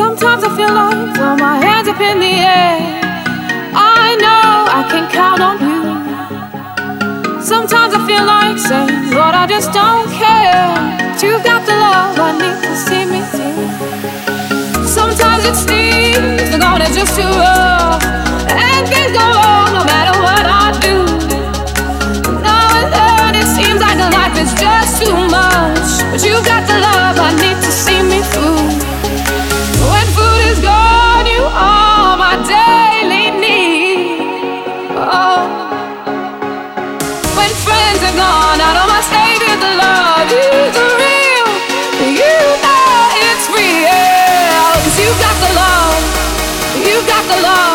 Sometimes I feel like throw my hands up in the air. I know I can count on you. Sometimes I feel like saying, Lord, I just don't care. But you've got the love I need to see me through. Sometimes it seems the going is just too rough, and things go wrong. friends are gone. Out on my state the love is real. You know it's you got the love. You got the love.